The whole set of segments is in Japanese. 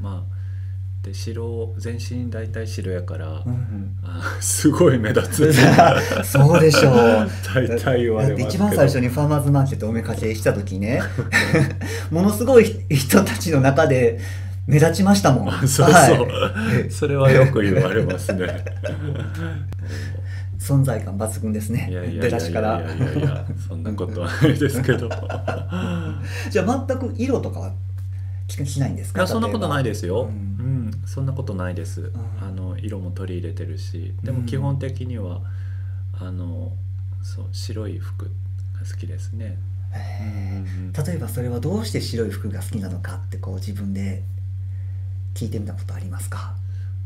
まあで白全身大体白やから、うんうん。あすごい目立つ。そうでしょう。大体言わだってれますけど。一番最初にファーマーズマーケットおめかけした時ね。ものすごい人たちの中で目立ちましたもん。そうそう、はい。それはよく言われますね。存在感抜群ですね。いやいやいやい出だしから。やいやいやそんなことはないですけど。いじゃあ全く色とかはしないんですか？やそんなことないでですよ、ううん。んそんなことないです、ん。あの色も取り入れてるし。でも基本的には、あのそう白い服が好きですね、うん例えばそれはどうして白い服が好きなのかってこう自分で聞いてみたことありますか？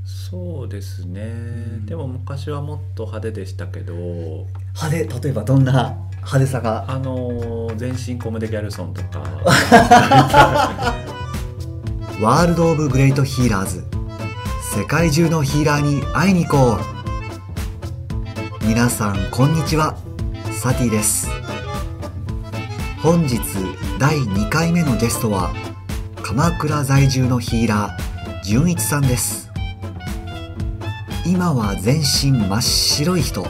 そうですね、ん。でも昔はもっと派手でしたけど。派手？例えばどんな派手さが？あの全身コムデ・ギャルソンとか ワールド・オブ・グレート・ヒーラーズ。世界中のヒーラーに会いに行こう。皆さんこんにちは。サティです。本日第2回目のゲストは鎌倉在住のヒーラー純一さんです。今は全身真っ白い人。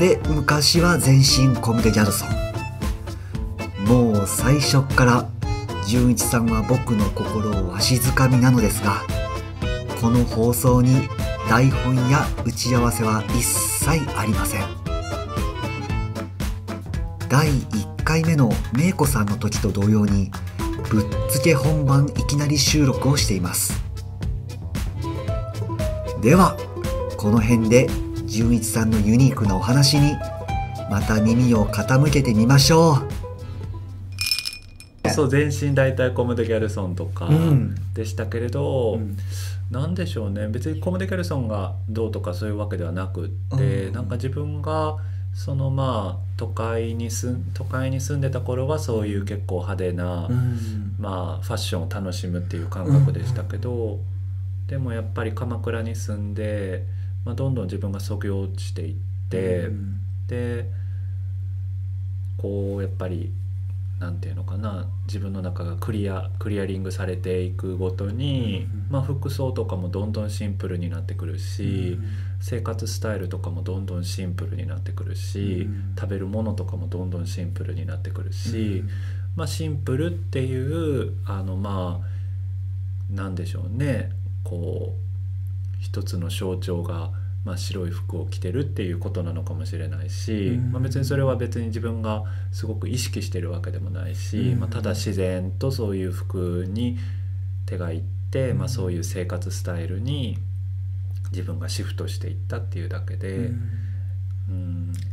で昔は全身コムデ・ギャルソン。もう最初っから純一さんは僕の心をわしづかみなのですがこの放送に台本や打ち合わせは一切ありません。第1回目のめいこさんの時と同様にぶっつけ本番いきなり収録をしています。ではこの辺で純一さんのユニークなお話にまた耳を傾けてみましょう。そう全身大体コムデ・ギャルソンとかうん。でしたけれど、うん。なんでしょうね。別にコムデ・ギャルソンがどうとかそういうわけではなくって、うん。なんか自分がそのまあ都会に住ん都会に住んでた頃はそういう結構派手な、うん。まあファッションを楽しむっていう感覚でしたけど、でもやっぱり鎌倉に住んで、まあ、どんどん自分がそぎ落ちていって、うん。でこうやっぱりなんていうのかな自分の中がクリアクリアリングされていくごとに、うんまあ、服装とかもどんどんシンプルになってくるし、生活スタイルとかもどんどんシンプルになってくるし、うん食べるものとかもどんどんシンプルになってくるし、まあ、シンプルっていうあのまあなんでしょうね。こう一つの象徴が、まあ、白い服を着てるっていうことなのかもしれないし、うん。まあ、別にそれは別に自分がすごく意識してるわけでもないし、うん。まあ、ただ自然とそういう服に手がいって、まあ、そういう生活スタイルに自分がシフトしていったっていうだけで、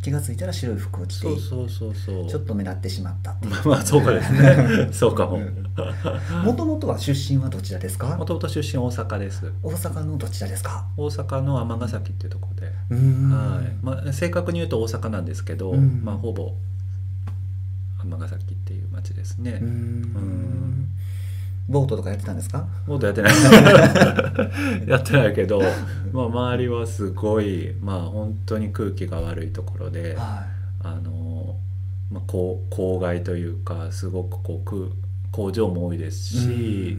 気がついたら白い服を着てそうそうそうそう。ちょっと目立ってしまったっていう。まあまあそうかですね。そうかも。もともとは出身はどちらですか？もともと出身大阪です。大阪のどちらですか？大阪の尼崎っていうところで、はい。まあ、正確に言うと大阪なんですけど、うん。まあ、ほぼ尼崎っていう町ですね、うんボートとかやってたんですか？もっとやってない。やってないけど、まあ、周りはすごいまあ本当に空気が悪いところではあの、まあ、郊郊外というかすごくこう空工場も多いですいし、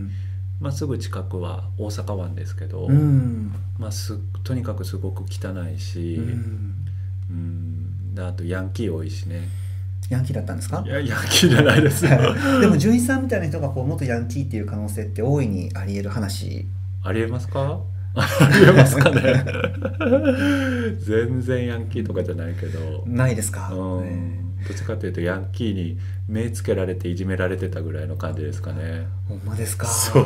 まあ、すぐ近くは大阪湾ですけど、まあ、すとにかくすごく汚いし、うん。うん、であとヤンキー多いしねヤンキーだったんですか？いやヤンキーじゃないですよ。でも純一さんみたいな人がこう元ヤンキーっていう可能性って大いにあり得る話。ありえますか？ありえますかね？全然ヤンキーとかじゃないけど、ないですか、うん。ね。どっちかというとヤンキーに目つけられていじめられてたぐらいの感じですかね。ほんまですか？そう。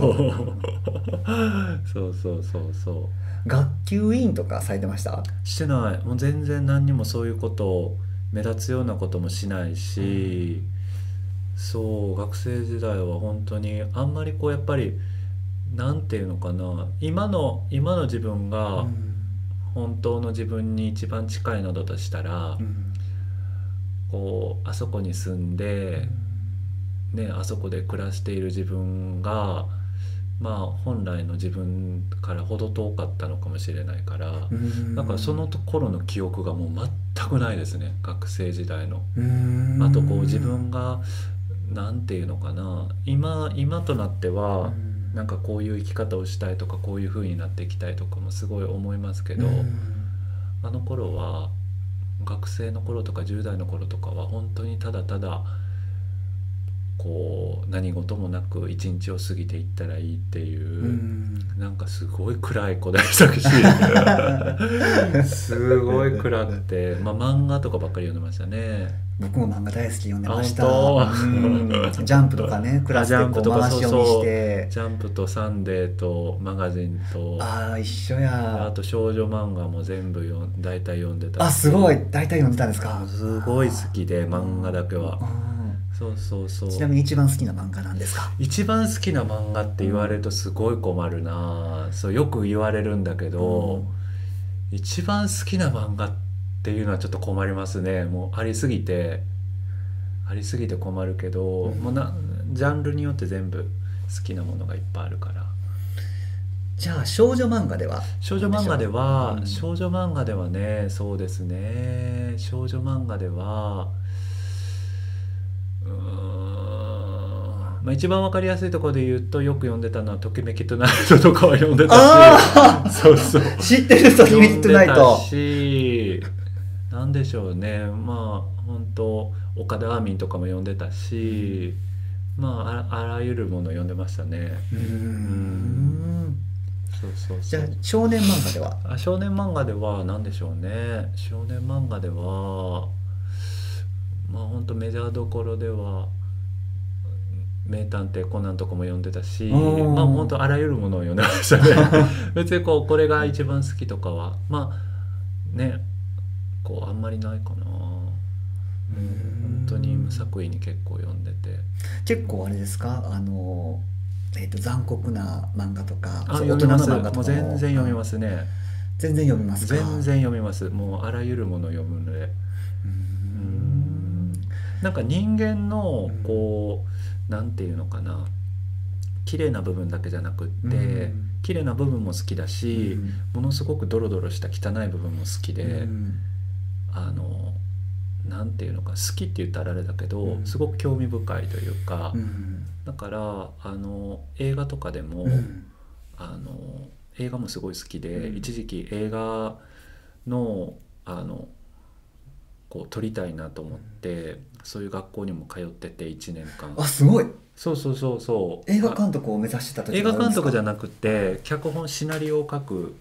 そうそうそうそう。学級委員とかされてました？してない。もう全然何にもそういうことを目立つようなこともしないし、そう学生時代は本当にあんまりこうやっぱりなんていうのかな今の今の自分がうん。本当の自分に一番近いのだとしたら、うん。こうあそこに住んで、ね、あそこで暮らしている自分がまあ本来の自分から程遠かったのかもしれないから。うん。だからその頃の記憶がもう全くないですね。学生時代の。うん。あとこう自分がなんていうのかな。今今となってはなんかこういう生き方をしたいとかこういう風になっていきたいとかもすごい思いますけど、あの頃は学生の頃とか10代の頃とかは本当にただただこう何事もなく一日を過ぎていったらいいっていう、うん。なんかすごい暗い古代作詞すごい暗くて、まあ、漫画とかばっかり読んでましたね。僕も漫画大好き読んでました。ジャンプとかねクラスでこうあジャンプとか回し読みしてジャンプとサンデーとマガジンとああ一緒あやと少女漫画も全部読ん大体読んでた。しあすごい。大体読んでたんですか？すごい好きで漫画だけは。うんそうそうそう。ちなみに一番好きな漫画なんですか？一番好きな漫画って言われるとすごい困るな。そうよく言われるんだけど、一番好きな漫画っていうのはちょっと困りますね。もうありすぎてありすぎて困るけど、うん。もうなジャンルによって全部好きなものがいっぱいあるから。じゃあ少女漫画では？少女漫画では、うん。少女漫画ではねそうですね。少女漫画ではまあ、一番わかりやすいところで言うとよく読んでたのは「ときめきトゥナイト」とかは読んでたあしそうそう。知ってる人リミットナイトし。なんでしょうね。まあ本当岡田アーミンとかも読んでたし。まああらあらゆるもの読んでましたね。うーん。そうそう。じゃあ少年漫画では？あ少年漫画では何でしょうね。少年漫画ではまあ本当メジャーどころでは「名探偵コナン」とかも読んでたしまあ本当あらゆるものを読んでましたね。別にこうこれが一番好きとかはまあねこうあんまりないかな。本当に無作為に結構読んでて。結構あれですか？あの、えー、と残酷な漫画とかあ読みます。全然読みますすね全然読みますか？全然読みます。もうあらゆるものを読むので。うーんなんか人間のうん。こう、なんていうのかな。綺麗な部分だけじゃなくって、うん。綺麗な部分も好きだし、ものすごくドロドロした汚い部分も好きで、うん。あのなんていうのか好きって言ったらあれだけど、うん。すごく興味深いというか、うん。だからあの映画とかでも、うん。あの映画もすごい好きで、うん。一時期映画のあのこう撮りたいなと思ってそういう学校にも通ってて1年間。あすごい。そうそうそうそう。映画監督を目指してた時映画監督じゃななくて脚本シナリオを書く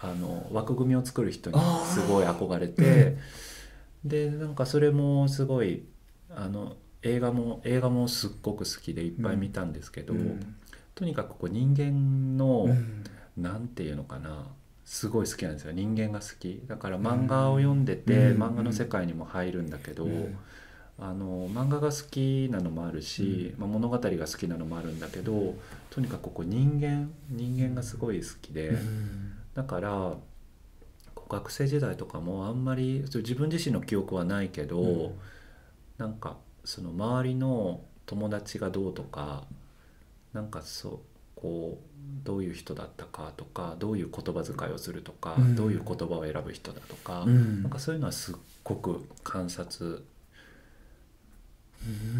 あの枠組みを作る人にすごい憧れてでなんかそれもすごいあの映画も映画もすっごく好きでいっぱい見たんですけど、とにかくこう人間の、なんていうのかなすごい好きなんですよ。人間が好き。だから漫画を読んでて、うん。漫画の世界にも入るんだけど、あの漫画が好きなのもあるし、まあ、物語が好きなのもあるんだけどとにかくこう人間人間がすごい好きで、だからこう学生時代とかもあんまり自分自身の記憶はないけど、うん。なんかその周りの友達がどうとかなんかそうこうどういう人だったかとかどういう言葉遣いをするとか、うん。どういう言葉を選ぶ人だとか、うん。なんかそういうのはすっごく観察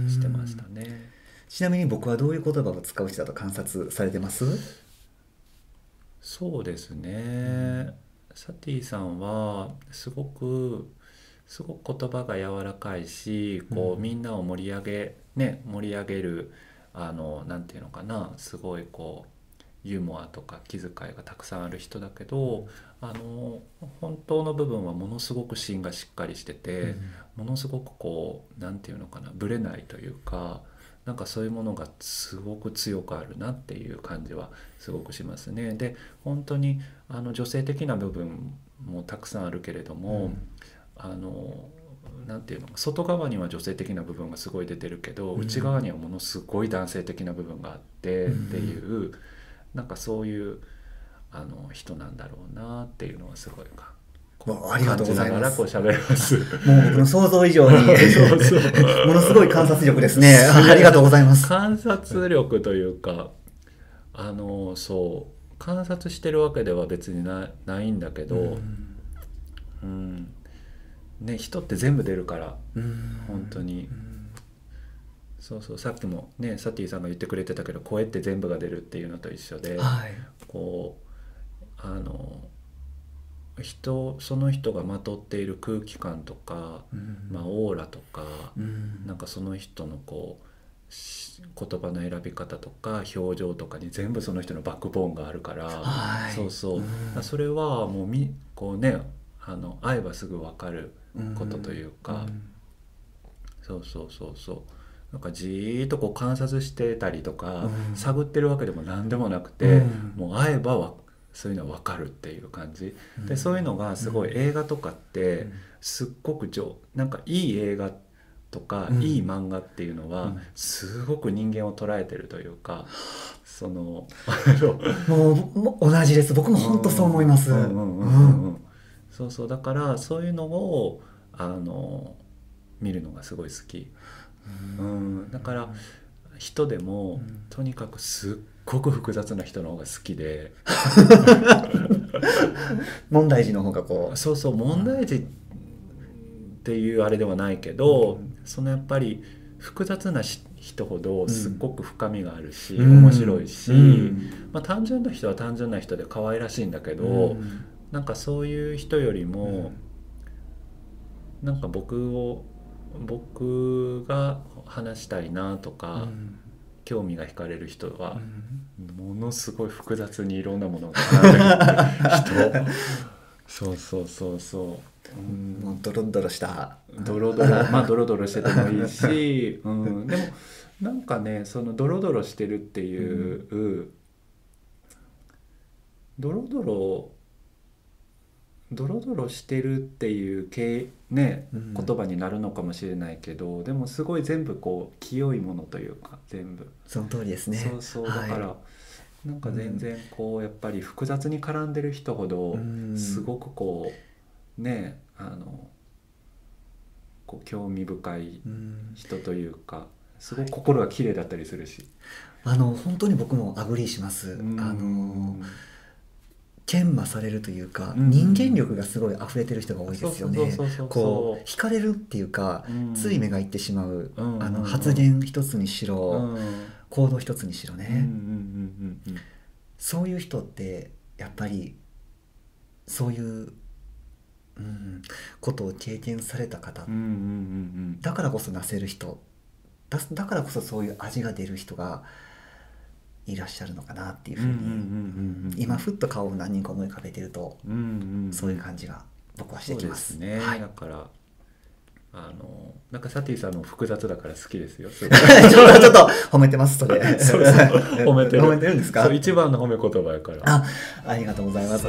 してましたね。ちなみに僕はどういう言葉を使う人だと観察されてます？そうですね、サティさんはすごくすごく言葉が柔らかいしこう、うん。みんなを盛り上げね盛り上げるあのなんていうのかなすごいこうユーモアとか気遣いがたくさんある人だけどあの本当の部分はものすごく芯がしっかりしてて、ものすごくこうなんていうのかなぶれないというかなんかそういうものがすごく強くあるなっていう感じはすごくしますね。で本当にあの女性的な部分もたくさんあるけれども、あのなんていうのか外側には女性的な部分がすごい出てるけど、うん。内側にはものすごい男性的な部分があってうん。っていう、なんかそういうあの人なんだろうなっていうのはすごいかわありがとうございます。こう喋ります。もう僕の想像以上に そうそう。ものすごい観察力ですね。あありがとうございます。観察力というかあのそう。観察してるわけでは別になないんだけど、うんね、人って全部出るからうん。本当に。うん。そうそう。さっきもねサティさんが言ってくれてたけど声って全部が出るっていうのと一緒で、はい。こうあの人その人がまとっている空気感とか、うん。まあ、オーラとか、うん。なんかその人のこうし言葉の選び方とか表情とかに全部その人のバックボーンがあるから、はい。そうそう、うん。それはもうみこうねあの会えばすぐ分かることというか、そうそうそうそう。なんかじーっとこう観察してたりとか、うん。探ってるわけでも何でもなくて、うん。もう会えばわそういうのは分かるっていう感じ、でそういうのがすごい映画とかってすっごく上なんかいい映画とか、うん。いい漫画っていうのはうん。すごく人間を捉えてるというかその もうもう同じです。僕も本当そう思います。うんうんうんうん。うんそうそう。だからそういうのをあの見るのがすごい好き、うん、だから人でも、うん。とにかくすっごく複雑な人の方が好きで。問題児の方がこう。そうそう。問題児っていうあれではないけど、うん。そのやっぱり複雑なし人ほどすっごく深みがあるし、うん。面白いし、うんまあ、単純な人は単純な人で可愛らしいんだけど、うんなんかそういう人よりも、なんか僕を僕が話したいなとか、うん。興味が惹かれる人はう、ん。ものすごい複雑にいろんなものが絡んでる人。そうそうそうそう、うん。もうドロドロした。ドロドロまあドロドロしててもいいし、うん、でもなんかねそのドロドロしてるっていう、ドロドロドロドロしてるっていう系ねうん。言葉になるのかもしれないけど、でもすごい全部こう清いものというか全部、その通りですね。そうそうだから、はなんか全然こうやっぱり複雑に絡んでる人ほどうん。すごくこうねあのこう興味深いうん。人というかすごく心が綺麗だったりするし。あの本当に僕も agree します、うん。あの研磨されるというか、うん人間力がすごい溢れてる人が多いですよね。こう惹かれるっていうか、うん。つい目がいってしまう、うんあの発言一つにしろ、うん。行動一つにしろね、うんうんうんうん。そういう人ってやっぱりそういう、うん、ことを経験された方、うんうんうんうん。だからこそなせる人。だだからこそそういう味が出る人がいらっしゃるのかなっていうふうに今ふっと顔を何人か思い浮かべてるとうんうんそういう感じが僕はしてきます。すね、はい。だからあのなんかサティさんの複雑だから好きですよ。すちょっとちょっと褒めてますそれ。そうそう。褒めてる。褒めてるんですか？一番の褒め言葉やから。あ、ありがとうございます。